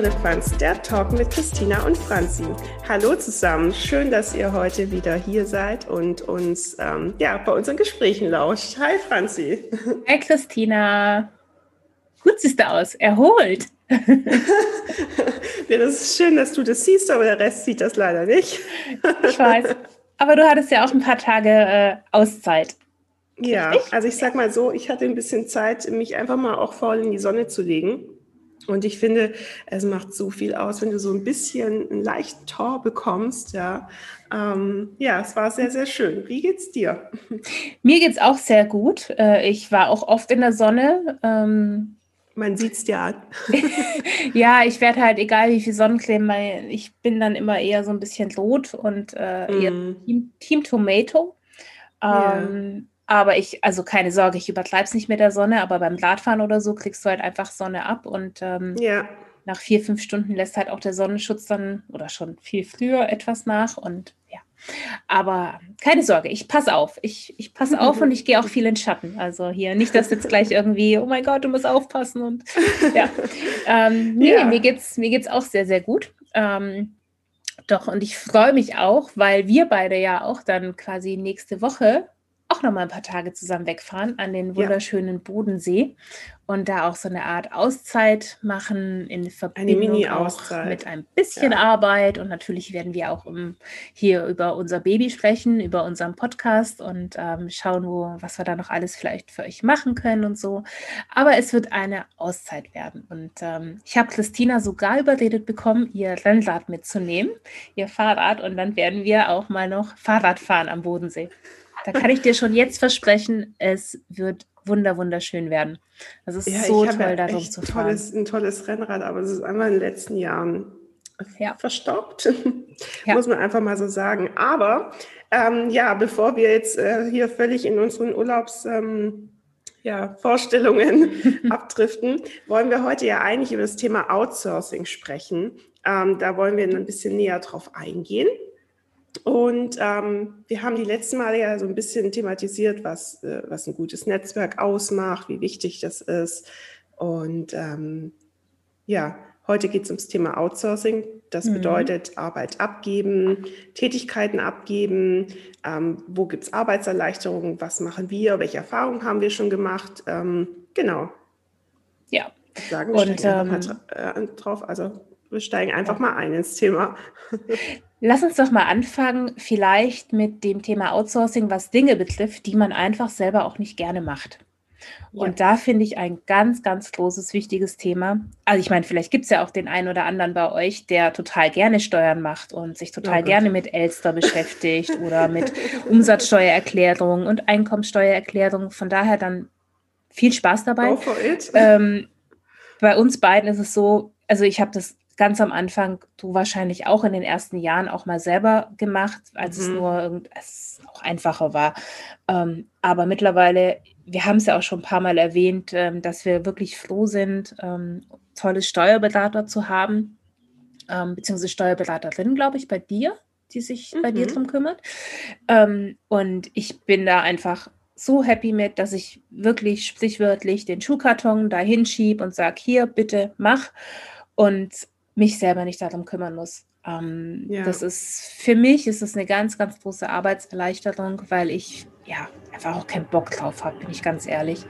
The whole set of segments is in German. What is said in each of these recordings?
ohne Firlefanz, der Talk mit Christina und Franzi. Hallo zusammen, schön, dass ihr heute wieder hier seid und uns ähm, ja, bei unseren Gesprächen lauscht. Hi Franzi. Hi Christina. Gut siehst du aus, erholt. ja, das ist schön, dass du das siehst, aber der Rest sieht das leider nicht. ich weiß. Aber du hattest ja auch ein paar Tage äh, Auszeit. Ja, also ich sag mal so, ich hatte ein bisschen Zeit, mich einfach mal auch voll in die Sonne zu legen. Und ich finde, es macht so viel aus, wenn du so ein bisschen einen leichten Tor bekommst. Ja, ähm, ja es war sehr, sehr schön. Wie geht's dir? Mir geht's auch sehr gut. Äh, ich war auch oft in der Sonne. Ähm, man sieht es dir an. ja, ich werde halt, egal wie viel Sonnencreme, ich bin dann immer eher so ein bisschen rot und äh, mm. Team, Team, Tomato. Ähm, yeah. Aber ich, also keine Sorge, ich übertreibe es nicht mit der Sonne, aber beim Radfahren oder so kriegst du halt einfach Sonne ab und ähm, ja. nach vier, fünf Stunden lässt halt auch der Sonnenschutz dann oder schon viel früher etwas nach und ja. Aber keine Sorge, ich passe auf. Ich, ich passe auf und ich gehe auch viel in Schatten. Also hier nicht, dass jetzt gleich irgendwie, oh mein Gott, du musst aufpassen und ja. Ähm, nee, ja. mir geht's, mir geht's auch sehr, sehr gut. Ähm, doch, und ich freue mich auch, weil wir beide ja auch dann quasi nächste Woche auch noch mal ein paar Tage zusammen wegfahren an den wunderschönen ja. Bodensee und da auch so eine Art Auszeit machen in Verbindung auch mit ein bisschen ja. Arbeit und natürlich werden wir auch um, hier über unser Baby sprechen, über unseren Podcast und ähm, schauen, wo, was wir da noch alles vielleicht für euch machen können und so. Aber es wird eine Auszeit werden und ähm, ich habe Christina sogar überredet bekommen, ihr Rennrad mitzunehmen, ihr Fahrrad und dann werden wir auch mal noch Fahrrad fahren am Bodensee. Da kann ich dir schon jetzt versprechen, es wird wunder wunderschön werden. Das ist ja, so toll, ja da zu fahren. Tolles, ein tolles Rennrad, aber es ist einmal in den letzten Jahren ja. verstaubt, ja. muss man einfach mal so sagen. Aber ähm, ja, bevor wir jetzt äh, hier völlig in unseren Urlaubs ähm, ja, Vorstellungen abdriften, wollen wir heute ja eigentlich über das Thema Outsourcing sprechen. Ähm, da wollen wir ein bisschen näher drauf eingehen. Und ähm, wir haben die letzten Male ja so ein bisschen thematisiert, was, äh, was ein gutes Netzwerk ausmacht, wie wichtig das ist. Und ähm, ja, heute geht es ums Thema Outsourcing. Das mhm. bedeutet Arbeit abgeben, Tätigkeiten abgeben. Ähm, wo gibt es Arbeitserleichterungen? Was machen wir? Welche Erfahrungen haben wir schon gemacht? Ähm, genau. Ja. Sagen wir Und, ähm, äh, drauf. Also wir steigen einfach mal ein ins Thema. Lass uns doch mal anfangen, vielleicht mit dem Thema Outsourcing, was Dinge betrifft, die man einfach selber auch nicht gerne macht. Ja. Und da finde ich ein ganz, ganz großes, wichtiges Thema. Also ich meine, vielleicht gibt es ja auch den einen oder anderen bei euch, der total gerne Steuern macht und sich total oh gerne mit Elster beschäftigt oder mit Umsatzsteuererklärung und Einkommensteuererklärung. Von daher dann viel Spaß dabei. Ähm, bei uns beiden ist es so, also ich habe das ganz am Anfang, du wahrscheinlich auch in den ersten Jahren auch mal selber gemacht, als mhm. es nur es auch einfacher war. Ähm, aber mittlerweile, wir haben es ja auch schon ein paar Mal erwähnt, ähm, dass wir wirklich froh sind, ähm, tolle Steuerberater zu haben, ähm, beziehungsweise Steuerberaterin, glaube ich, bei dir, die sich mhm. bei dir mhm. drum kümmert. Ähm, und ich bin da einfach so happy mit, dass ich wirklich sprichwörtlich den Schuhkarton da hinschiebe und sage, hier, bitte mach. Und mich selber nicht darum kümmern muss. Ähm, ja. Das ist für mich ist es eine ganz, ganz große Arbeitserleichterung, weil ich ja einfach auch keinen Bock drauf habe, bin ich ganz ehrlich.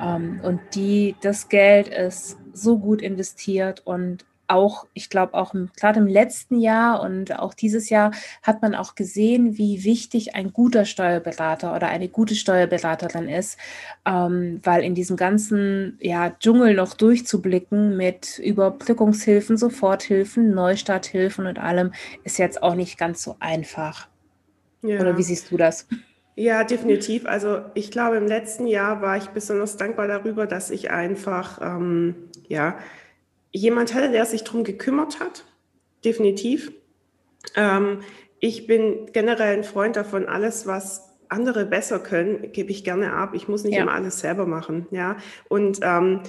Ähm, und die, das Geld ist so gut investiert und auch, ich glaube, auch gerade im letzten Jahr und auch dieses Jahr hat man auch gesehen, wie wichtig ein guter Steuerberater oder eine gute Steuerberaterin ist, ähm, weil in diesem ganzen ja, Dschungel noch durchzublicken mit Überbrückungshilfen, Soforthilfen, Neustarthilfen und allem, ist jetzt auch nicht ganz so einfach. Ja. Oder wie siehst du das? Ja, definitiv. Also ich glaube, im letzten Jahr war ich besonders dankbar darüber, dass ich einfach, ähm, ja, jemand hatte, der sich darum gekümmert hat, definitiv. Ähm, ich bin generell ein Freund davon, alles, was andere besser können, gebe ich gerne ab. Ich muss nicht ja. immer alles selber machen. Ja? Und ähm,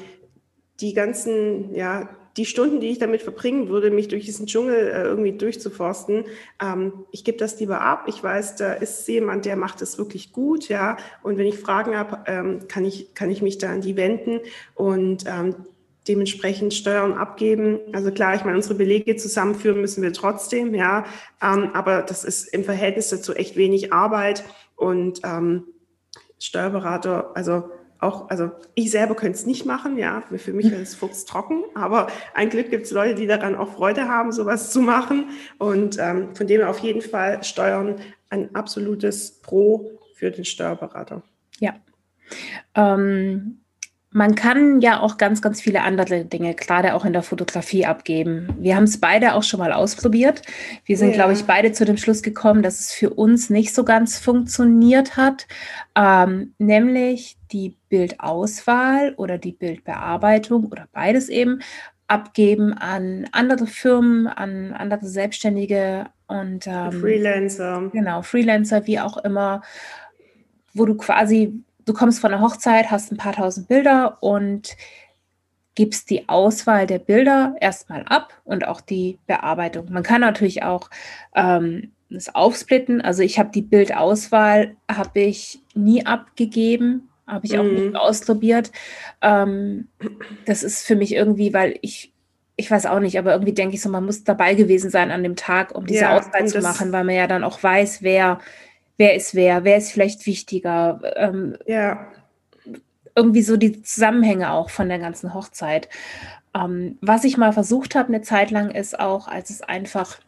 die ganzen, ja, die Stunden, die ich damit verbringen würde, mich durch diesen Dschungel äh, irgendwie durchzuforsten, ähm, ich gebe das lieber ab. Ich weiß, da ist jemand, der macht es wirklich gut, ja. Und wenn ich Fragen habe, ähm, kann ich kann ich mich da an die wenden und ähm, dementsprechend Steuern abgeben. Also klar, ich meine, unsere Belege zusammenführen müssen wir trotzdem, ja, ähm, aber das ist im Verhältnis dazu echt wenig Arbeit und ähm, Steuerberater, also auch, also ich selber könnte es nicht machen, ja, für mich wäre es fuchstrocken, aber ein Glück gibt es Leute, die daran auch Freude haben, sowas zu machen und ähm, von dem auf jeden Fall Steuern ein absolutes Pro für den Steuerberater. Ja. Ähm, man kann ja auch ganz, ganz viele andere Dinge, gerade auch in der Fotografie abgeben. Wir haben es beide auch schon mal ausprobiert. Wir sind, ja. glaube ich, beide zu dem Schluss gekommen, dass es für uns nicht so ganz funktioniert hat, ähm, nämlich die Bildauswahl oder die Bildbearbeitung oder beides eben abgeben an andere Firmen, an andere Selbstständige und ähm, Freelancer. Genau, Freelancer, wie auch immer, wo du quasi du kommst von der Hochzeit, hast ein paar tausend Bilder und gibst die Auswahl der Bilder erstmal ab und auch die Bearbeitung. Man kann natürlich auch ähm, das aufsplitten. Also ich habe die Bildauswahl habe ich nie abgegeben, habe ich auch mm. nicht ausprobiert. Ähm, das ist für mich irgendwie, weil ich ich weiß auch nicht, aber irgendwie denke ich so, man muss dabei gewesen sein an dem Tag, um diese ja, Auswahl zu machen, weil man ja dann auch weiß, wer wer ist wer, wer ist vielleicht wichtiger. Ähm, ja. Irgendwie so die Zusammenhänge auch von der ganzen Hochzeit. Ähm, was ich mal versucht habe eine Zeit lang ist auch, als es einfach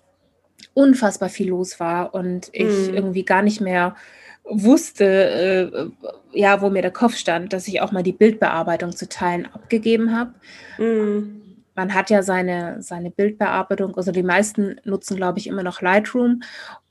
unfassbar viel los war und ich mm. irgendwie gar nicht mehr wusste, äh, ja, wo mir der Kopf stand, dass ich auch mal die Bildbearbeitung zu Teilen abgegeben habe. Mm man hat ja seine, seine Bildbearbeitung, also die meisten nutzen, glaube ich, immer noch Lightroom.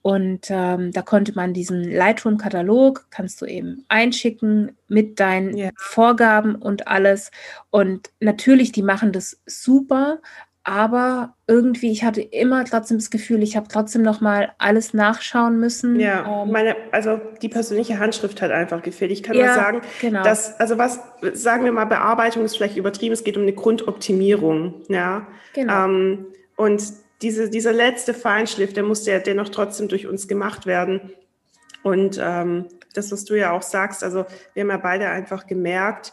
Und ähm, da konnte man diesen Lightroom-Katalog, kannst du eben einschicken mit deinen ja. Vorgaben und alles. Und natürlich, die machen das super, aber irgendwie, ich hatte immer trotzdem das Gefühl, ich habe trotzdem noch mal alles nachschauen müssen. Ja, ähm, meine, also die persönliche Handschrift hat einfach gefehlt. Ich kann ja, nur sagen, genau. dass, also was, sagen wir mal, Bearbeitung ist vielleicht übertrieben, es geht um eine Grundoptimierung, ja. Genau. Ähm, und diese, dieser letzte Feinschliff, der musste ja dennoch trotzdem durch uns gemacht werden. Und ähm, das, was du ja auch sagst, also wir haben ja beide einfach gemerkt,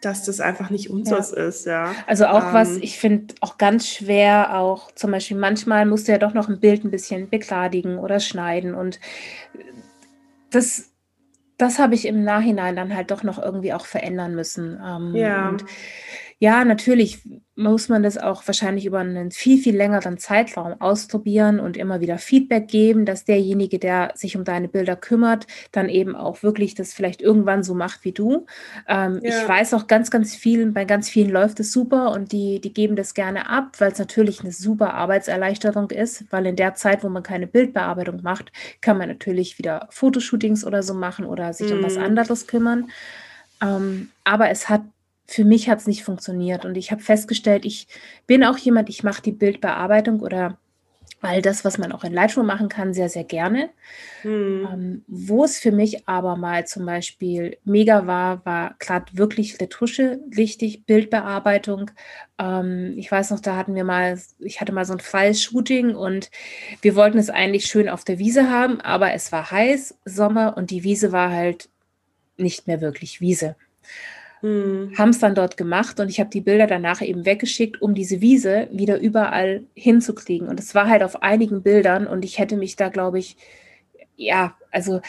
dass das einfach nicht unseres ja. ist, ja. Also auch ähm, was ich finde auch ganz schwer, auch zum Beispiel manchmal musst du ja doch noch ein Bild ein bisschen begladigen oder schneiden und das, das habe ich im Nachhinein dann halt doch noch irgendwie auch verändern müssen. Ähm, ja. Und ja, natürlich muss man das auch wahrscheinlich über einen viel, viel längeren Zeitraum ausprobieren und immer wieder Feedback geben, dass derjenige, der sich um deine Bilder kümmert, dann eben auch wirklich das vielleicht irgendwann so macht wie du. Ähm, ja. Ich weiß auch ganz, ganz vielen, bei ganz vielen läuft es super und die, die geben das gerne ab, weil es natürlich eine super Arbeitserleichterung ist, weil in der Zeit, wo man keine Bildbearbeitung macht, kann man natürlich wieder Fotoshootings oder so machen oder sich mhm. um was mhm. anderes kümmern. Ähm, aber es hat für mich hat es nicht funktioniert. Und ich habe festgestellt, ich bin auch jemand, ich mache die Bildbearbeitung oder all das, was man auch in Lightroom machen kann, sehr, sehr gerne. Hm. Ähm, wo es für mich aber mal zum Beispiel mega war, war gerade wirklich Retusche wichtig, Bildbearbeitung. Ähm, ich weiß noch, da hatten wir mal, ich hatte mal so ein freies Shooting und wir wollten es eigentlich schön auf der Wiese haben, aber es war heiß, Sommer und die Wiese war halt nicht mehr wirklich Wiese. Mhm. Haben es dann dort gemacht und ich habe die Bilder danach eben weggeschickt, um diese Wiese wieder überall hinzukriegen. Und es war halt auf einigen Bildern und ich hätte mich da, glaube ich, ja, also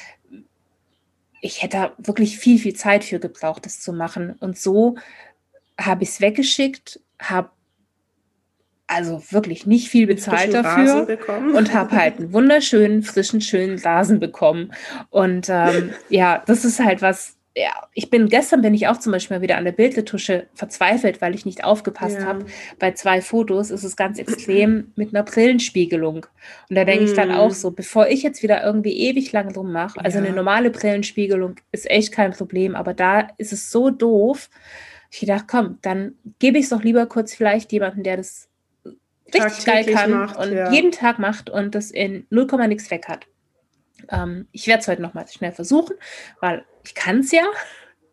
ich hätte da wirklich viel, viel Zeit für gebraucht, das zu machen. Und so habe ich es weggeschickt, habe also wirklich nicht viel bezahlt dafür und habe halt einen wunderschönen, frischen, schönen Rasen bekommen. Und ähm, ja, das ist halt was, ja, ich bin gestern bin ich auch zum Beispiel mal wieder an der Bildretusche verzweifelt, weil ich nicht aufgepasst ja. habe. Bei zwei Fotos ist es ganz extrem mit einer Brillenspiegelung. Und da denke mm. ich dann auch mm. so, bevor ich jetzt wieder irgendwie ewig lang rummache, also ja. eine normale Brillenspiegelung ist echt kein Problem, aber da ist es so doof. Ich dachte, komm, dann gebe ich es doch lieber kurz vielleicht jemanden, der das richtig geil kann macht, und ja. jeden Tag macht und das in 0, nix weg hat. Ähm, ich werde es heute noch mal schnell versuchen, weil ich kann es ja.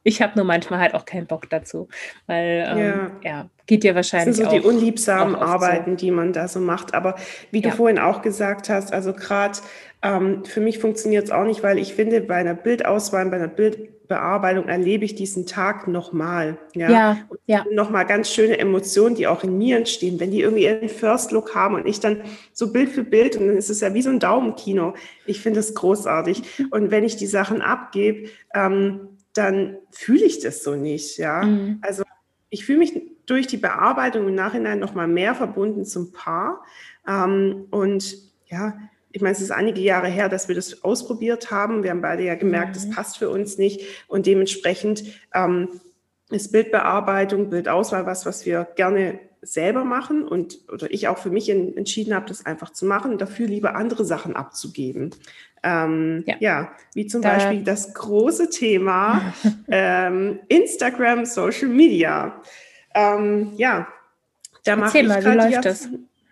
Ich habe nur manchmal halt auch keinen Bock dazu, weil ähm, ja. ja. geht ja wahrscheinlich. Das sind so die unliebsamen Arbeiten, so. die man da so macht. Aber wie ja. du vorhin auch gesagt hast, also gerade ähm, für mich funktioniert es auch nicht, weil ich finde, bei einer Bildauswahl, bei einer Bild Bearbeitung erlebe ich diesen Tag nochmal. Ja, ja. ja. Nochmal ganz schöne Emotionen, die auch in mir entstehen, wenn die irgendwie ihren First Look haben und ich dann so Bild für Bild und dann ist es ja wie so ein Daumenkino. Ich finde es großartig. Und wenn ich die Sachen abgebe, ähm, dann fühle ich das so nicht. Ja, mhm. also ich fühle mich durch die Bearbeitung im Nachhinein nochmal mehr verbunden zum Paar. Ähm, und ja, ich meine, es ist einige Jahre her, dass wir das ausprobiert haben. Wir haben beide ja gemerkt, es mhm. passt für uns nicht. Und dementsprechend ähm, ist Bildbearbeitung, Bildauswahl was, was wir gerne selber machen und oder ich auch für mich in, entschieden habe, das einfach zu machen dafür lieber andere Sachen abzugeben. Ähm, ja. ja. wie zum da. Beispiel das große Thema ähm, Instagram, Social Media. Ähm, ja, da mache ich mal, wie läuft das?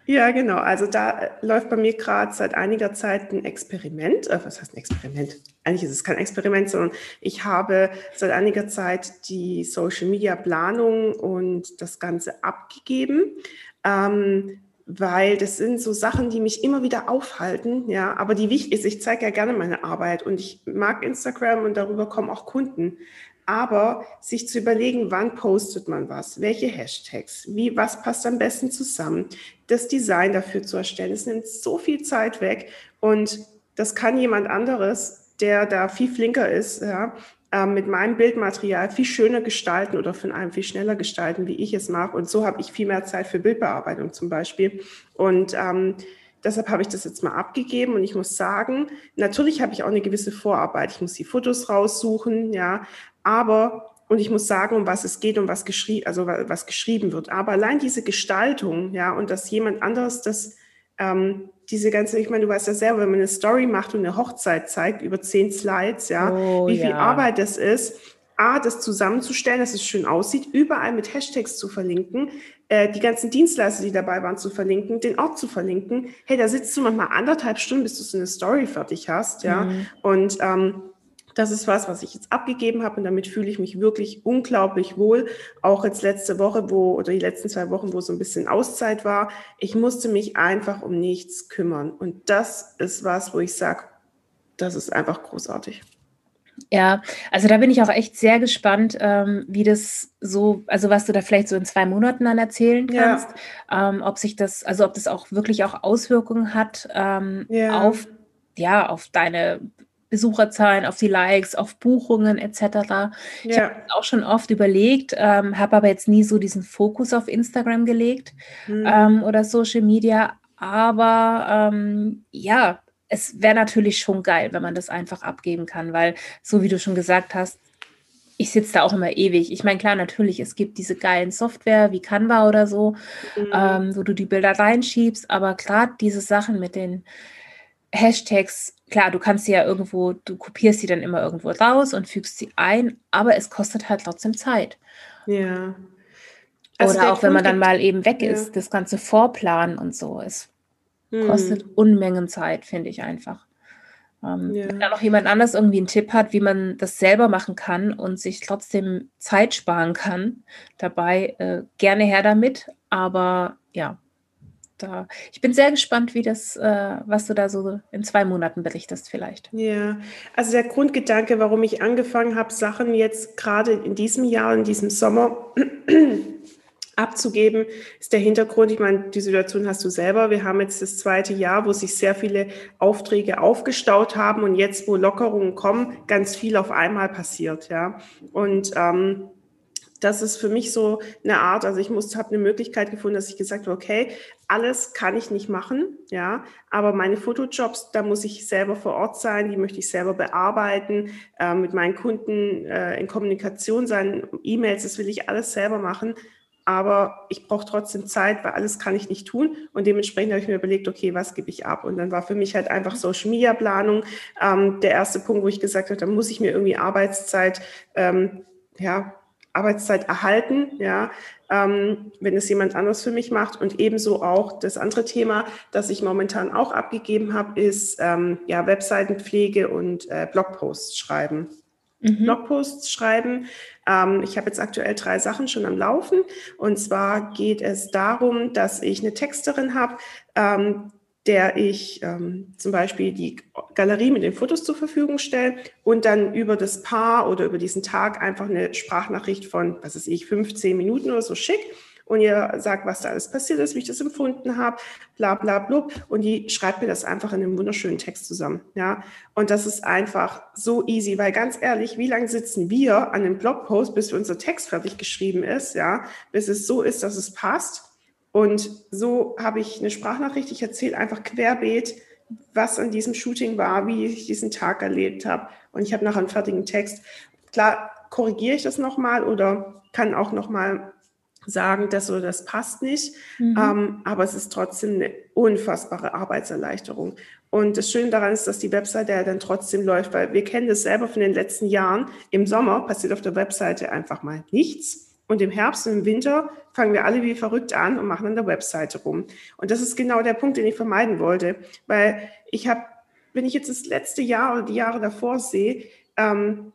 Ja, genau. Also da äh, läuft bei mir gerade seit einiger Zeit ein Experiment. Äh, was heißt ein Experiment? Eigentlich ist es kein Experiment, sondern ich habe seit einiger Zeit die Social Media Planung und das Ganze abgegeben. Ähm, weil das sind so Sachen, die mich immer wieder aufhalten, ja, aber die wichtig ist, ich zeige ja gerne meine Arbeit und ich mag Instagram und darüber kommen auch Kunden aber sich zu überlegen, wann postet man was, welche Hashtags, wie, was passt am besten zusammen, das Design dafür zu erstellen. Es nimmt so viel Zeit weg und das kann jemand anderes, der da viel flinker ist, ja, äh, mit meinem Bildmaterial viel schöner gestalten oder von einem viel schneller gestalten, wie ich es mag. Und so habe ich viel mehr Zeit für Bildbearbeitung zum Beispiel. Und ähm, Deshalb habe ich das jetzt mal abgegeben und ich muss sagen, natürlich habe ich auch eine gewisse Vorarbeit. Ich muss die Fotos raussuchen, ja, aber und ich muss sagen, um was es geht, um was geschrieben, also was geschrieben wird. Aber allein diese Gestaltung, ja, und dass jemand anderes das, ähm, diese ganze, ich meine, du weißt ja selber, wenn man eine Story macht und eine Hochzeit zeigt über zehn Slides, ja, oh, wie viel ja. Arbeit das ist, A, das zusammenzustellen, dass es schön aussieht, überall mit Hashtags zu verlinken, äh, die ganzen Dienstleister, die dabei waren, zu verlinken, den Ort zu verlinken. Hey, da sitzt du manchmal anderthalb Stunden, bis du so eine Story fertig hast, ja. Mhm. Und ähm, das ist was, was ich jetzt abgegeben habe und damit fühle ich mich wirklich unglaublich wohl. Auch jetzt letzte Woche, wo oder die letzten zwei Wochen, wo so ein bisschen Auszeit war, ich musste mich einfach um nichts kümmern. Und das ist was, wo ich sage, das ist einfach großartig. Ja, also da bin ich auch echt sehr gespannt, ähm, wie das so, also was du da vielleicht so in zwei Monaten dann erzählen kannst, ja. ähm, ob sich das, also ob das auch wirklich auch Auswirkungen hat ähm, ja. auf, ja, auf deine Besucherzahlen, auf die Likes, auf Buchungen etc. Ja. Ich habe auch schon oft überlegt, ähm, habe aber jetzt nie so diesen Fokus auf Instagram gelegt mhm. ähm, oder Social Media. Aber ähm, ja, es wäre natürlich schon geil, wenn man das einfach abgeben kann, weil so wie du schon gesagt hast, ich sitze da auch immer ewig. Ich meine, klar, natürlich, es gibt diese geilen Software wie Canva oder so, mhm. ähm, wo du die Bilder reinschiebst, aber gerade diese Sachen mit den Hashtags, klar, du kannst sie ja irgendwo, du kopierst sie dann immer irgendwo raus und fügst sie ein, aber es kostet halt trotzdem Zeit. Ja. Also Oder auch wenn man dann mal eben weg ja. ist, das ganze Vorplanen und so. Es hm. kostet Unmengen Zeit, finde ich einfach. Ähm, ja. Wenn da noch jemand anders irgendwie einen Tipp hat, wie man das selber machen kann und sich trotzdem Zeit sparen kann, dabei äh, gerne her damit. Aber ja, da, ich bin sehr gespannt, wie das, äh, was du da so in zwei Monaten berichtest, vielleicht. Ja, also der Grundgedanke, warum ich angefangen habe, Sachen jetzt gerade in diesem Jahr, in diesem Sommer abzugeben, ist der Hintergrund. Ich meine, die Situation hast du selber. Wir haben jetzt das zweite Jahr, wo sich sehr viele Aufträge aufgestaut haben und jetzt, wo Lockerungen kommen, ganz viel auf einmal passiert, ja. Und ähm, das ist für mich so eine Art, also ich muss, habe eine Möglichkeit gefunden, dass ich gesagt habe, okay, alles kann ich nicht machen, ja, aber meine Fotojobs, da muss ich selber vor Ort sein, die möchte ich selber bearbeiten, äh, mit meinen Kunden äh, in Kommunikation sein, E-Mails, das will ich alles selber machen, aber ich brauche trotzdem Zeit, weil alles kann ich nicht tun und dementsprechend habe ich mir überlegt, okay, was gebe ich ab? Und dann war für mich halt einfach Social Media Planung ähm, der erste Punkt, wo ich gesagt habe, da muss ich mir irgendwie Arbeitszeit ähm, ja, Arbeitszeit erhalten, ja, ähm, wenn es jemand anderes für mich macht. Und ebenso auch das andere Thema, das ich momentan auch abgegeben habe, ist ähm, ja, Webseitenpflege und äh, Blogposts schreiben. Mhm. Blogposts schreiben. Ähm, ich habe jetzt aktuell drei Sachen schon am Laufen. Und zwar geht es darum, dass ich eine Texterin habe, ähm, der ich ähm, zum Beispiel die Galerie mit den Fotos zur Verfügung stelle und dann über das Paar oder über diesen Tag einfach eine Sprachnachricht von, was weiß ich, 15 Minuten oder so schick und ihr sagt, was da alles passiert ist, wie ich das empfunden habe, bla bla blub. Und die schreibt mir das einfach in einem wunderschönen Text zusammen. Ja, und das ist einfach so easy, weil ganz ehrlich, wie lange sitzen wir an einem Blogpost, bis unser Text fertig geschrieben ist, ja, bis es so ist, dass es passt. Und so habe ich eine Sprachnachricht, ich erzähle einfach querbeet, was an diesem Shooting war, wie ich diesen Tag erlebt habe. Und ich habe nachher einen fertigen Text. Klar, korrigiere ich das nochmal oder kann auch nochmal sagen, das oder das passt nicht. Mhm. Ähm, aber es ist trotzdem eine unfassbare Arbeitserleichterung. Und das Schöne daran ist, dass die Webseite ja dann trotzdem läuft, weil wir kennen das selber von den letzten Jahren. Im Sommer passiert auf der Webseite einfach mal nichts. Und im Herbst und im Winter fangen wir alle wie verrückt an und machen an der Webseite rum. Und das ist genau der Punkt, den ich vermeiden wollte. Weil ich habe, wenn ich jetzt das letzte Jahr oder die Jahre davor sehe, ähm,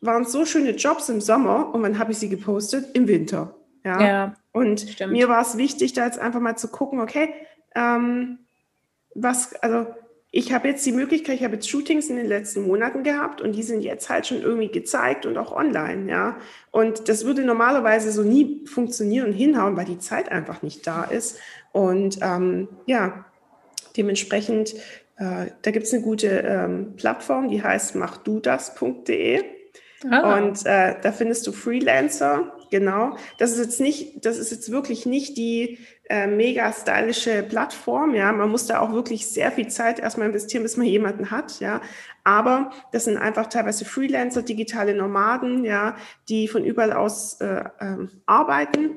waren so schöne Jobs im Sommer und wann habe ich sie gepostet? Im Winter. Ja. ja und stimmt. mir war es wichtig, da jetzt einfach mal zu gucken, okay, ähm, was, also ich habe jetzt die Möglichkeit, ich habe jetzt Shootings in den letzten Monaten gehabt und die sind jetzt halt schon irgendwie gezeigt und auch online, ja. Und das würde normalerweise so nie funktionieren und hinhauen, weil die Zeit einfach nicht da ist. Und ähm, ja, dementsprechend, äh, da gibt es eine gute ähm, Plattform, die heißt machdudas.de. Ah. Und äh, da findest du Freelancer, genau. Das ist jetzt nicht, das ist jetzt wirklich nicht die äh, mega stylische Plattform, ja. Man muss da auch wirklich sehr viel Zeit erstmal investieren, bis man jemanden hat, ja. Aber das sind einfach teilweise Freelancer, digitale Nomaden, ja, die von überall aus äh, ähm, arbeiten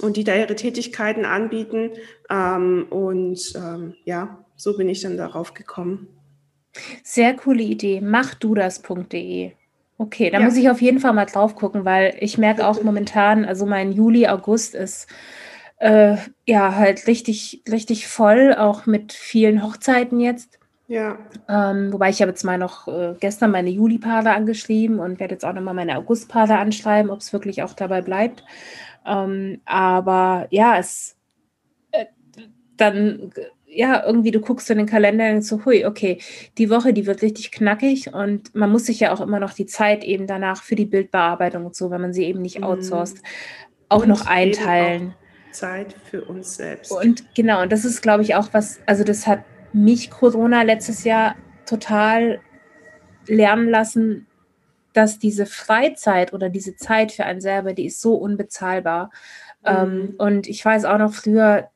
und die da ihre Tätigkeiten anbieten. Ähm, und ähm, ja, so bin ich dann darauf gekommen. Sehr coole Idee. Mach du das.de. Okay, da ja. muss ich auf jeden Fall mal drauf gucken, weil ich merke auch momentan, also mein Juli, August ist äh, ja halt richtig, richtig voll, auch mit vielen Hochzeiten jetzt. Ja. Ähm, wobei ich habe jetzt mal noch äh, gestern meine Juli-Paare angeschrieben und werde jetzt auch nochmal meine August-Paare anschreiben, ob es wirklich auch dabei bleibt. Ähm, aber ja, es äh, dann ja, irgendwie du guckst in den Kalender und so, hui, okay, die Woche, die wird richtig knackig und man muss sich ja auch immer noch die Zeit eben danach für die Bildbearbeitung und so, wenn man sie eben nicht mhm. outsourced, auch und noch einteilen. Auch Zeit für uns selbst. Und genau, und das ist, glaube ich, auch was, also das hat mich Corona letztes Jahr total lernen lassen, dass diese Freizeit oder diese Zeit für einen selber, die ist so unbezahlbar. Mhm. Ähm, und ich weiß auch noch früher,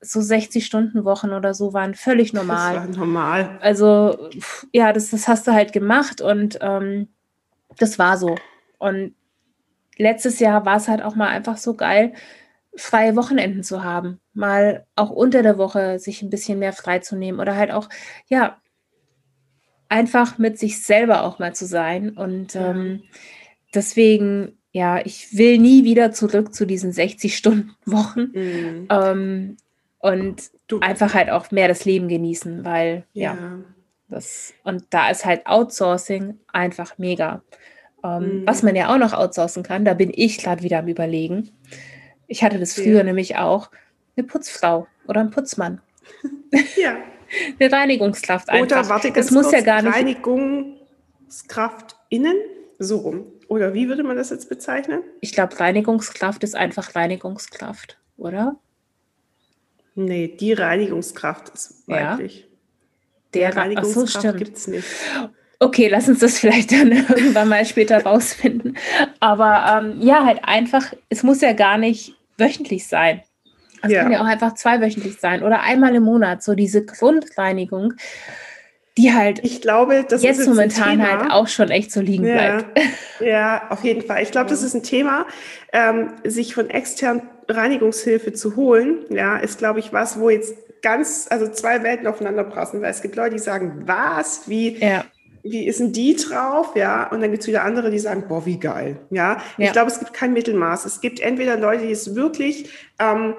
so 60-Stunden-Wochen oder so waren völlig normal. Das war normal. Also, ja, das, das hast du halt gemacht und ähm, das war so. Und letztes Jahr war es halt auch mal einfach so geil, freie Wochenenden zu haben. Mal auch unter der Woche sich ein bisschen mehr frei zu nehmen oder halt auch, ja, einfach mit sich selber auch mal zu sein. Und ähm, deswegen, ja, ich will nie wieder zurück zu diesen 60-Stunden-Wochen. Mhm. Ähm, und du. einfach halt auch mehr das Leben genießen, weil ja. ja, das und da ist halt Outsourcing einfach mega. Ähm, mhm. Was man ja auch noch outsourcen kann, da bin ich gerade wieder am Überlegen. Ich hatte das früher ja. nämlich auch, eine Putzfrau oder ein Putzmann. Ja. eine Reinigungskraft einfach. Oder warte, das muss ja gar nicht. Reinigungskraft innen, so rum. Oder wie würde man das jetzt bezeichnen? Ich glaube, Reinigungskraft ist einfach Reinigungskraft, oder? Nee, die Reinigungskraft ist weiblich. Ja. Der, Der Reinigungskraft so, gibt es nicht. Okay, lass uns das vielleicht dann irgendwann mal später rausfinden. Aber ähm, ja, halt einfach, es muss ja gar nicht wöchentlich sein. Es ja. kann ja auch einfach zweiwöchentlich sein oder einmal im Monat. So diese Grundreinigung, die halt ich glaube, das jetzt, jetzt momentan halt auch schon echt so liegen ja. bleibt. Ja, auf jeden Fall. Ich glaube, das ist ein Thema, ähm, sich von extern Reinigungshilfe zu holen, ja, ist, glaube ich, was, wo jetzt ganz, also zwei Welten aufeinander passen, weil es gibt Leute, die sagen, was, wie, ja. wie ist denn die drauf, ja, und dann gibt es wieder andere, die sagen, boah, wie geil, ja. ja. Ich glaube, es gibt kein Mittelmaß. Es gibt entweder Leute, die es wirklich ähm,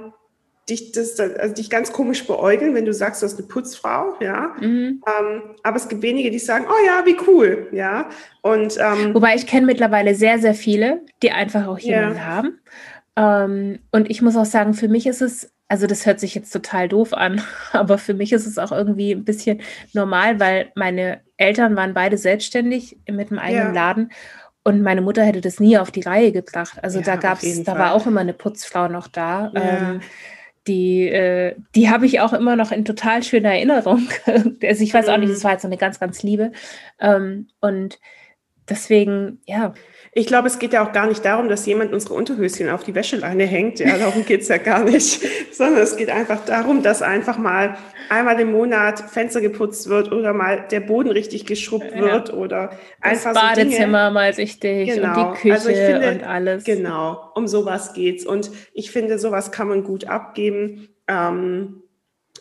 dich, das, also dich ganz komisch beäugeln, wenn du sagst, du hast eine Putzfrau, ja. Mhm. Ähm, aber es gibt wenige, die sagen, oh ja, wie cool, ja. Und ähm, wobei ich kenne mittlerweile sehr, sehr viele, die einfach auch jemanden ja. haben. Ähm, und ich muss auch sagen, für mich ist es also das hört sich jetzt total doof an, aber für mich ist es auch irgendwie ein bisschen normal, weil meine Eltern waren beide selbstständig mit einem eigenen ja. Laden und meine Mutter hätte das nie auf die Reihe gebracht. Also ja, da gab es, da war auch immer eine Putzfrau noch da. Ja. Ähm, die, äh, die habe ich auch immer noch in total schöner Erinnerung. also ich weiß auch nicht, das mhm. war jetzt so eine ganz, ganz Liebe. Ähm, und deswegen, ja, ich glaube, es geht ja auch gar nicht darum, dass jemand unsere Unterhöschen auf die Wäscheleine hängt. Ja, darum geht es ja gar nicht. Sondern es geht einfach darum, dass einfach mal einmal im Monat Fenster geputzt wird oder mal der Boden richtig geschrubbt ja. wird oder einfach das Badezimmer so mal richtig genau. und die Küche also finde, und alles. Genau, um sowas geht's. Und ich finde, sowas kann man gut abgeben. Ähm,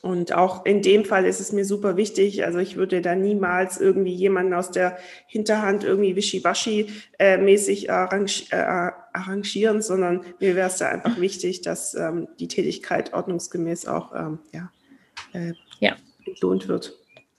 und auch in dem Fall ist es mir super wichtig. Also ich würde da niemals irgendwie jemanden aus der Hinterhand irgendwie wischiwaschi-mäßig äh, arrangi äh, arrangieren, sondern mir wäre es da einfach wichtig, dass ähm, die Tätigkeit ordnungsgemäß auch ähm, ja, äh, ja. entlohnt wird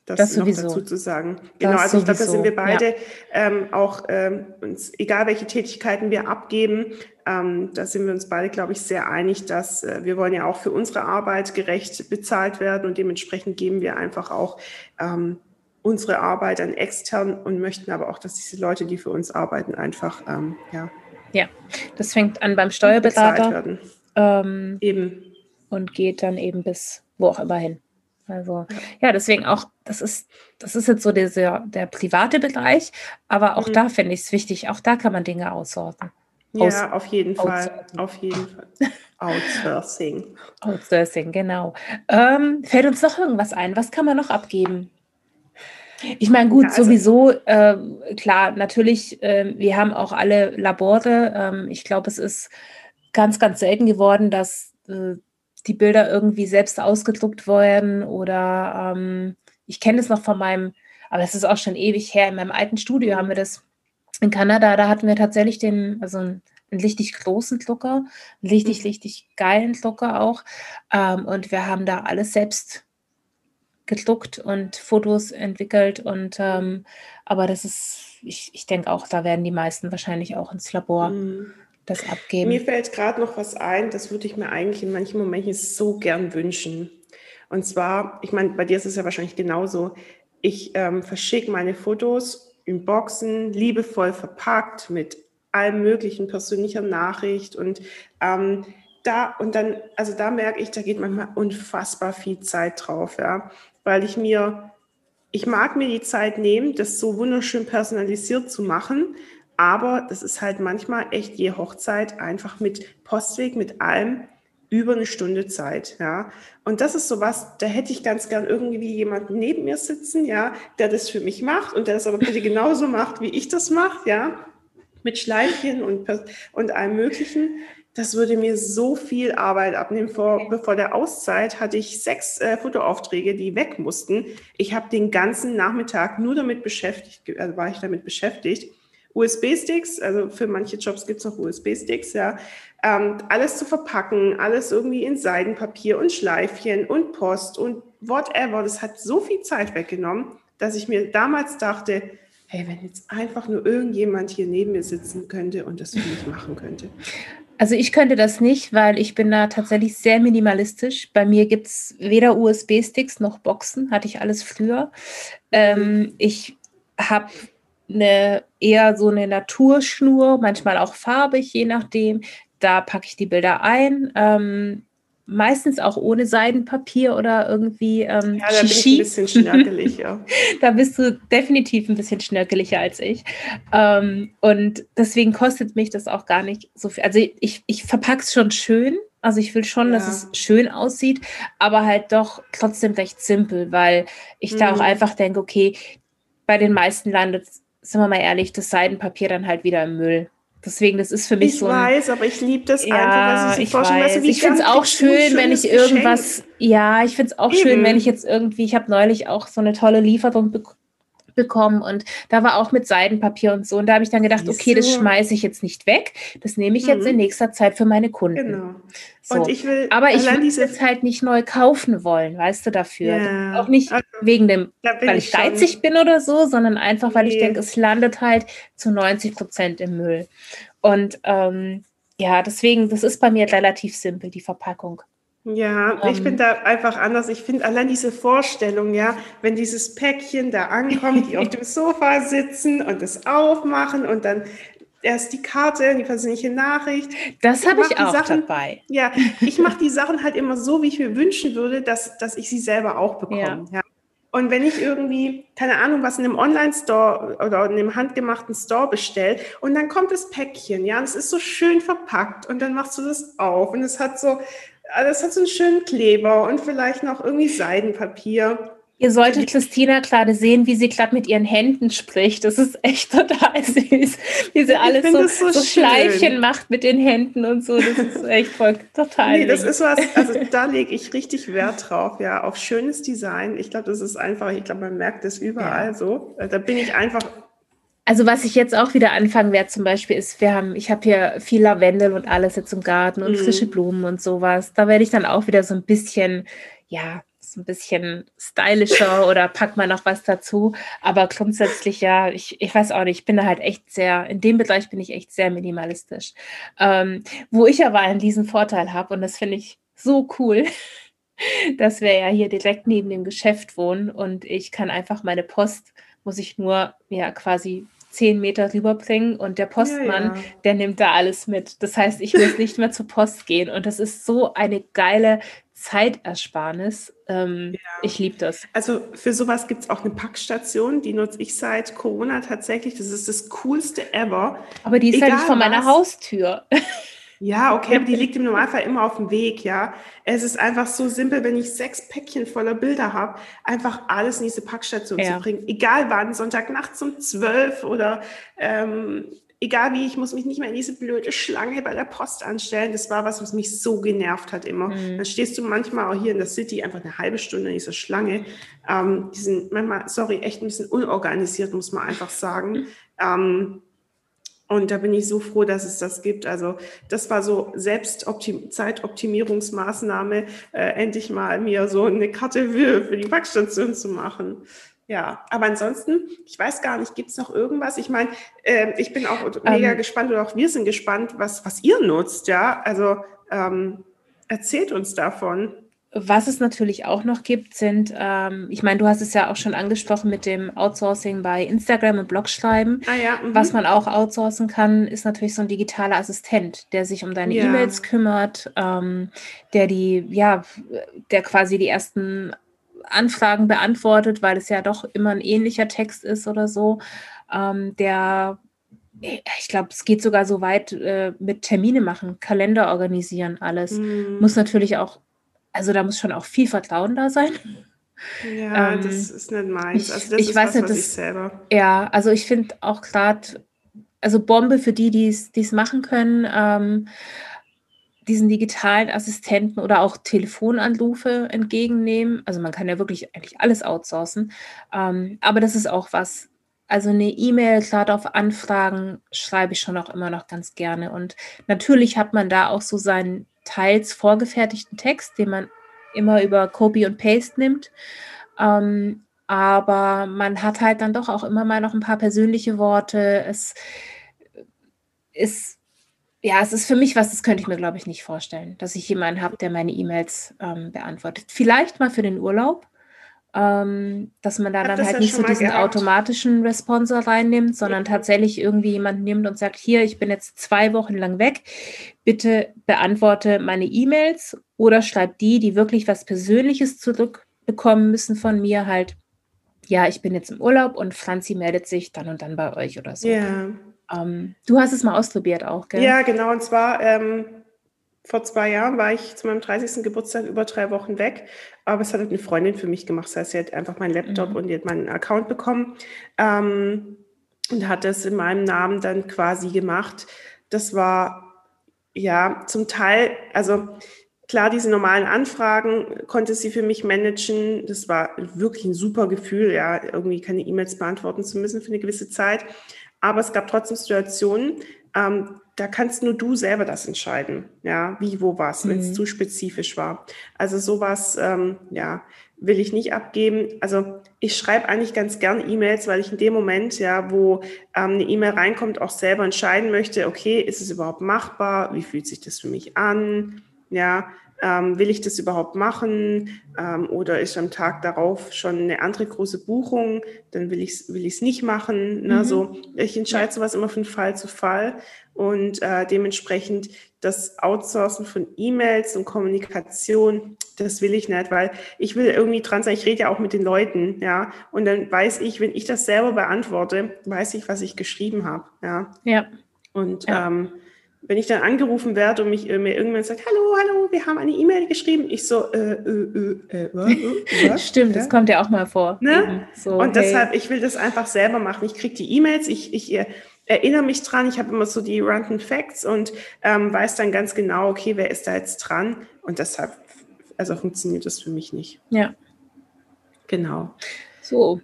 das, das noch sowieso. dazu zu sagen. Genau, das also ich glaube, da sind wir beide ja. ähm, auch, ähm, uns, egal welche Tätigkeiten wir abgeben, ähm, da sind wir uns beide, glaube ich, sehr einig, dass äh, wir wollen ja auch für unsere Arbeit gerecht bezahlt werden und dementsprechend geben wir einfach auch ähm, unsere Arbeit an extern und möchten aber auch, dass diese Leute, die für uns arbeiten, einfach, ähm, ja. Ja, das fängt an beim Steuerberater. Ähm, eben. Und geht dann eben bis wo auch immer hin. Also ja, deswegen auch, das ist, das ist jetzt so dieser, der private Bereich, aber auch mhm. da finde ich es wichtig, auch da kann man Dinge aussorten. Ja, Aus, auf jeden Fall. Auf jeden Fall. Outsourcing. Outsourcing, genau. Ähm, fällt uns noch irgendwas ein? Was kann man noch abgeben? Ich meine, gut, ja, also, sowieso, äh, klar, natürlich, äh, wir haben auch alle Labore. Ähm, ich glaube, es ist ganz, ganz selten geworden, dass äh, die Bilder irgendwie selbst ausgedruckt werden oder ähm, ich kenne es noch von meinem, aber es ist auch schon ewig her, in meinem alten Studio haben wir das in Kanada, da hatten wir tatsächlich den, also einen, einen richtig großen Drucker, einen richtig, mhm. richtig geilen Drucker auch ähm, und wir haben da alles selbst gedruckt und Fotos entwickelt und ähm, aber das ist, ich, ich denke auch, da werden die meisten wahrscheinlich auch ins Labor mhm das abgeben. Mir fällt gerade noch was ein, das würde ich mir eigentlich in manchen Momenten so gern wünschen. Und zwar, ich meine, bei dir ist es ja wahrscheinlich genauso. Ich ähm, verschicke meine Fotos in Boxen, liebevoll verpackt mit allem möglichen persönlicher Nachricht und ähm, da und dann, also da merke ich, da geht manchmal unfassbar viel Zeit drauf, ja, weil ich mir, ich mag mir die Zeit nehmen, das so wunderschön personalisiert zu machen, aber das ist halt manchmal echt je Hochzeit einfach mit Postweg, mit allem über eine Stunde Zeit, ja. Und das ist sowas, da hätte ich ganz gern irgendwie jemanden neben mir sitzen, ja, der das für mich macht und der das aber bitte genauso macht, wie ich das mache, ja, mit Schleifchen und, und allem Möglichen. Das würde mir so viel Arbeit abnehmen. Vor, bevor der Auszeit hatte ich sechs äh, Fotoaufträge, die weg mussten. Ich habe den ganzen Nachmittag nur damit beschäftigt, also war ich damit beschäftigt, USB-Sticks, also für manche Jobs gibt es noch USB-Sticks, ja, ähm, alles zu verpacken, alles irgendwie in Seidenpapier und Schleifchen und Post und whatever. Das hat so viel Zeit weggenommen, dass ich mir damals dachte, hey, wenn jetzt einfach nur irgendjemand hier neben mir sitzen könnte und das für mich machen könnte. Also ich könnte das nicht, weil ich bin da tatsächlich sehr minimalistisch. Bei mir gibt es weder USB-Sticks noch Boxen, hatte ich alles früher. Ähm, ich habe eine eher so eine Naturschnur, manchmal auch farbig, je nachdem. Da packe ich die Bilder ein. Ähm, meistens auch ohne Seidenpapier oder irgendwie ähm, Ja, da bin ich ein bisschen schnörkelig, ja. da bist du definitiv ein bisschen schnörkeliger als ich. Ähm, und deswegen kostet mich das auch gar nicht so viel. Also ich, ich verpacke es schon schön. Also ich will schon, ja. dass es schön aussieht, aber halt doch trotzdem recht simpel, weil ich mhm. da auch mhm. einfach denke, okay, bei den meisten landet sind wir mal ehrlich, das Seidenpapier dann halt wieder im Müll. Deswegen, das ist für mich ich so. Ich weiß, aber ich liebe das ja, einfach. Ich, ich, weiß. Du, ich finde es auch schön, wenn ich irgendwas. Geschenk. Ja, ich finde es auch Eben. schön, wenn ich jetzt irgendwie. Ich habe neulich auch so eine tolle Lieferung bekommen bekommen und da war auch mit Seidenpapier und so. Und da habe ich dann gedacht, okay, das schmeiße ich jetzt nicht weg. Das nehme ich jetzt in mhm. nächster Zeit für meine Kunden. Genau. So. Und ich will, Aber ich will es halt nicht neu kaufen wollen, weißt du, dafür. Ja. Auch nicht also, wegen dem, weil ich, ich geizig bin oder so, sondern einfach, weil nee. ich denke, es landet halt zu 90 Prozent im Müll. Und ähm, ja, deswegen, das ist bei mir relativ simpel, die Verpackung. Ja, ich bin ähm. da einfach anders. Ich finde allein diese Vorstellung, ja, wenn dieses Päckchen da ankommt, die auf dem Sofa sitzen und es aufmachen und dann erst die Karte, die persönliche Nachricht. Das habe ich auch Sachen, dabei. Ja, ich mache die Sachen halt immer so, wie ich mir wünschen würde, dass, dass ich sie selber auch bekomme. Ja. ja. Und wenn ich irgendwie, keine Ahnung, was in einem Online-Store oder in einem handgemachten Store bestelle und dann kommt das Päckchen, ja, und es ist so schön verpackt und dann machst du das auf und es hat so, das hat so einen schönen Kleber und vielleicht noch irgendwie Seidenpapier. Ihr solltet Christina gerade sehen, wie sie gerade mit ihren Händen spricht. Das ist echt total süß, wie sie alles so, so, so Schleifchen macht mit den Händen und so. Das ist echt voll total. Nee, das ist was, also da lege ich richtig Wert drauf, ja, auf schönes Design. Ich glaube, das ist einfach, ich glaube, man merkt es überall ja. so. Da bin ich einfach also was ich jetzt auch wieder anfangen werde zum Beispiel ist, wir haben, ich habe hier viel Lavendel und alles jetzt im Garten und mm. frische Blumen und sowas. Da werde ich dann auch wieder so ein bisschen, ja, so ein bisschen stylischer oder pack mal noch was dazu. Aber grundsätzlich ja, ich, ich weiß auch nicht, ich bin da halt echt sehr, in dem Bereich bin ich echt sehr minimalistisch. Ähm, wo ich aber einen diesen Vorteil habe, und das finde ich so cool, dass wir ja hier direkt neben dem Geschäft wohnen und ich kann einfach meine Post, muss ich nur ja quasi zehn Meter rüberbringen und der Postmann, ja, ja. der nimmt da alles mit. Das heißt, ich muss nicht mehr zur Post gehen und das ist so eine geile Zeitersparnis. Ähm, ja. Ich liebe das. Also für sowas gibt es auch eine Packstation, die nutze ich seit Corona tatsächlich. Das ist das coolste ever. Aber die ist Egal halt nicht vor meiner Haustür. Ja, okay, aber die liegt im Normalfall immer auf dem Weg, ja. Es ist einfach so simpel, wenn ich sechs Päckchen voller Bilder habe, einfach alles in diese Packstation ja. zu bringen. Egal wann, Sonntagnachts um zwölf oder ähm, egal wie, ich muss mich nicht mehr in diese blöde Schlange bei der Post anstellen. Das war was, was mich so genervt hat immer. Mhm. Dann stehst du manchmal auch hier in der City einfach eine halbe Stunde in dieser Schlange. Ähm, die sind manchmal, sorry, echt ein bisschen unorganisiert, muss man einfach sagen. Mhm. Ähm, und da bin ich so froh, dass es das gibt. Also das war so Zeitoptimierungsmaßnahme, äh, endlich mal mir so eine Karte für, für die Packstation zu machen. Ja, aber ansonsten, ich weiß gar nicht, gibt es noch irgendwas? Ich meine, äh, ich bin auch mega ähm, gespannt oder auch wir sind gespannt, was, was ihr nutzt, ja. Also ähm, erzählt uns davon. Was es natürlich auch noch gibt, sind, ähm, ich meine, du hast es ja auch schon angesprochen mit dem Outsourcing bei Instagram und Blogschreiben. Ah, ja, mhm. Was man auch outsourcen kann, ist natürlich so ein digitaler Assistent, der sich um deine ja. E-Mails kümmert, ähm, der die, ja, der quasi die ersten Anfragen beantwortet, weil es ja doch immer ein ähnlicher Text ist oder so, ähm, der ich glaube, es geht sogar so weit äh, mit Termine machen, Kalender organisieren, alles. Mm. Muss natürlich auch also da muss schon auch viel Vertrauen da sein. Ja, ähm, das ist nicht meins. Also das ich, ist weiß was, nicht, das, ich selber. Ja, also ich finde auch gerade, also Bombe für die, die es machen können, ähm, diesen digitalen Assistenten oder auch Telefonanrufe entgegennehmen. Also man kann ja wirklich eigentlich alles outsourcen. Ähm, aber das ist auch was, also eine E-Mail, gerade auf Anfragen, schreibe ich schon auch immer noch ganz gerne. Und natürlich hat man da auch so seinen teils vorgefertigten Text, den man immer über Copy und Paste nimmt. Ähm, aber man hat halt dann doch auch immer mal noch ein paar persönliche Worte. Es ist, ja, es ist für mich was, das könnte ich mir, glaube ich, nicht vorstellen, dass ich jemanden habe, der meine E-Mails ähm, beantwortet. Vielleicht mal für den Urlaub, ähm, dass man da dann halt nicht so diesen gehabt. automatischen Responsor reinnimmt, sondern tatsächlich irgendwie jemanden nimmt und sagt, hier, ich bin jetzt zwei Wochen lang weg, bitte beantworte meine E-Mails oder schreib die, die wirklich was Persönliches zurückbekommen müssen von mir, halt, ja, ich bin jetzt im Urlaub und Franzi meldet sich dann und dann bei euch oder so. Ja. Ähm, du hast es mal ausprobiert auch, gell? Ja, genau, und zwar ähm, vor zwei Jahren war ich zu meinem 30. Geburtstag über drei Wochen weg, aber es hat halt eine Freundin für mich gemacht. Das heißt, sie hat einfach meinen Laptop mhm. und die hat meinen Account bekommen ähm, und hat das in meinem Namen dann quasi gemacht. Das war ja zum Teil, also klar, diese normalen Anfragen konnte sie für mich managen. Das war wirklich ein super Gefühl, ja, irgendwie keine E-Mails beantworten zu müssen für eine gewisse Zeit. Aber es gab trotzdem Situationen, ähm, da kannst nur du selber das entscheiden, ja, wie, wo, was, wenn es mhm. zu spezifisch war. Also sowas, ähm, ja, will ich nicht abgeben. Also ich schreibe eigentlich ganz gern E-Mails, weil ich in dem Moment, ja, wo ähm, eine E-Mail reinkommt, auch selber entscheiden möchte, okay, ist es überhaupt machbar? Wie fühlt sich das für mich an? Ja, ähm, will ich das überhaupt machen ähm, oder ist am Tag darauf schon eine andere große Buchung, dann will ich es will nicht machen. Ne? Mhm. So, ich entscheide sowas immer von Fall zu Fall und äh, dementsprechend das Outsourcen von E-Mails und Kommunikation, das will ich nicht, weil ich will irgendwie dran sein, ich rede ja auch mit den Leuten, ja, und dann weiß ich, wenn ich das selber beantworte, weiß ich, was ich geschrieben habe, ja. Ja. Und ja. Ähm, wenn ich dann angerufen werde und mich äh, mir irgendwann sagt, hallo, hallo, wir haben eine E-Mail geschrieben, ich so, äh, äh, äh, äh was? Stimmt, ja? das kommt ja auch mal vor. Ne? Und deshalb, ich will das einfach selber machen. Ich kriege die E-Mails, ich, ich äh, erinnere mich dran, ich habe immer so die Random Facts und ähm, weiß dann ganz genau, okay, wer ist da jetzt dran? Und deshalb, also funktioniert das für mich nicht. Ja. Genau. So,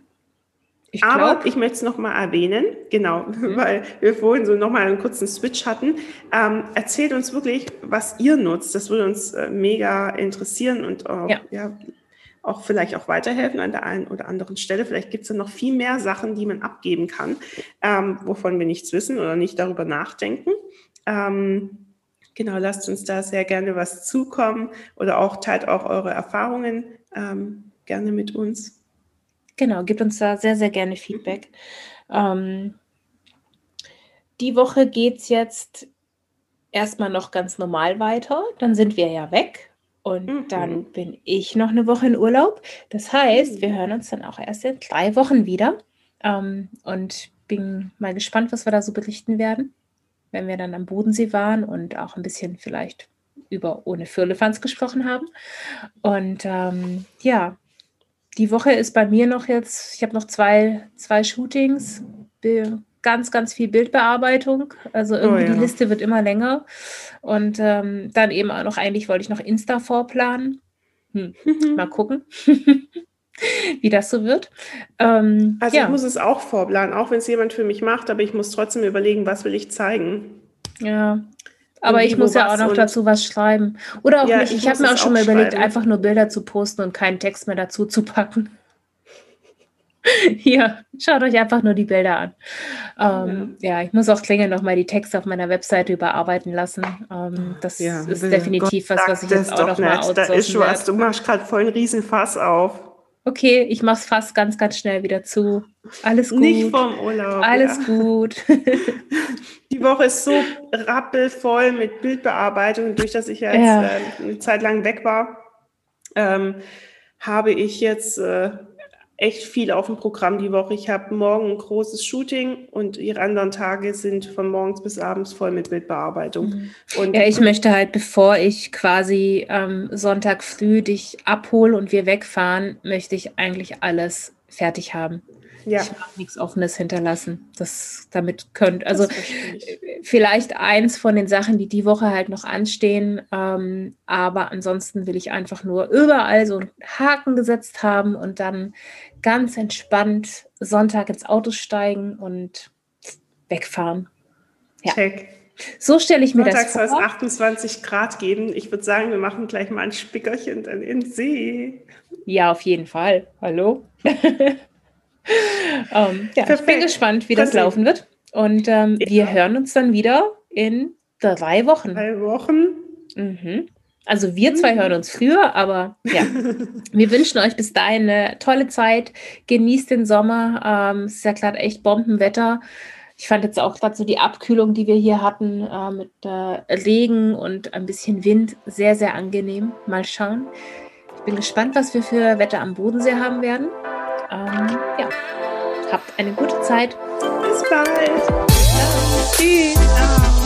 ich Aber glaub, ich möchte es nochmal erwähnen, genau, mhm. weil wir vorhin so nochmal einen kurzen Switch hatten. Ähm, erzählt uns wirklich, was ihr nutzt. Das würde uns äh, mega interessieren und auch, ja. ja. auch vielleicht auch weiterhelfen an der einen oder anderen Stelle. Vielleicht gibt es ja noch viel mehr Sachen, die man abgeben kann, ähm, wovon wir nichts wissen oder nicht darüber nachdenken. Ähm, genau, lasst uns da sehr gerne was zukommen oder auch teilt auch eure Erfahrungen ähm, gerne mit uns. Genau, gibt uns da sehr, sehr gerne Feedback. Ähm, die Woche geht es jetzt erstmal noch ganz normal weiter. Dann sind wir ja weg. Und mhm. dann bin ich noch eine Woche in Urlaub. Das heißt, wir hören uns dann auch erst in drei Wochen wieder. Ähm, und bin mal gespannt, was wir da so berichten werden, wenn wir dann am Bodensee waren und auch ein bisschen vielleicht über ohne Firlefanz gesprochen haben. Und ähm, ja, die Woche ist bei mir noch jetzt, ich habe noch zwei, zwei Shootings, ganz, ganz viel Bildbearbeitung. Also irgendwie oh, ja. die Liste wird immer länger. Und ähm, dann eben auch noch, eigentlich wollte ich noch Insta vorplanen. Hm. Mal gucken. wie das so wird. Ähm, also ja. ich muss es auch vorplanen, auch wenn es jemand für mich macht, aber ich muss trotzdem überlegen, was will ich zeigen. Ja, aber ich muss ja auch noch dazu was schreiben. Oder auch ja, nicht. Ich, ich habe mir auch schon mal überlegt, schreiben. einfach nur Bilder zu posten und keinen Text mehr dazu zu packen. Hier, schaut euch einfach nur die Bilder an. Ähm, ja. ja. ich muss auch klingel nochmal die Texte auf meiner Webseite überarbeiten lassen. Ähm, das ja, ist definitiv Gott was, was ich jetzt auch noch mal Da ist was, du machst gerade voll einen riesen Fass auf. Okay, ich mach's fast ganz, ganz schnell wieder zu. Alles gut. Nicht vom Urlaub. Alles ja. gut. Die Woche ist so rappelvoll mit Bildbearbeitung. Durch dass ich jetzt ja. äh, eine Zeit lang weg war, ähm, habe ich jetzt äh, echt viel auf dem Programm die Woche. Ich habe morgen ein großes Shooting und ihre anderen Tage sind von morgens bis abends voll mit Bildbearbeitung. Mhm. Und ja, ich möchte halt, bevor ich quasi ähm, Sonntag früh dich abhole und wir wegfahren, möchte ich eigentlich alles fertig haben. Ja. Ich mag nichts Offenes hinterlassen. Das damit könnt, also vielleicht eins von den Sachen, die die Woche halt noch anstehen. Ähm, aber ansonsten will ich einfach nur überall so einen Haken gesetzt haben und dann ganz entspannt Sonntag ins Auto steigen und wegfahren. Ja. Check. So stelle ich mir Sonntags das vor. soll es 28 Grad geben. Ich würde sagen, wir machen gleich mal ein Spickerchen dann in den See. Ja, auf jeden Fall. Hallo. um, ja, ich bin gespannt, wie das laufen wird. Und ähm, ja. wir hören uns dann wieder in drei Wochen. Drei Wochen. Mhm. Also wir zwei mhm. hören uns früher, aber ja, wir wünschen euch bis dahin eine tolle Zeit. Genießt den Sommer. Ähm, es ist ja gerade echt Bombenwetter. Ich fand jetzt auch gerade so die Abkühlung, die wir hier hatten, äh, mit äh, Regen und ein bisschen Wind, sehr, sehr angenehm. Mal schauen. Ich bin gespannt, was wir für Wetter am Bodensee haben werden ähm, ja, habt eine gute Zeit. Bis bald. Ciao. Tschüss. Ciao.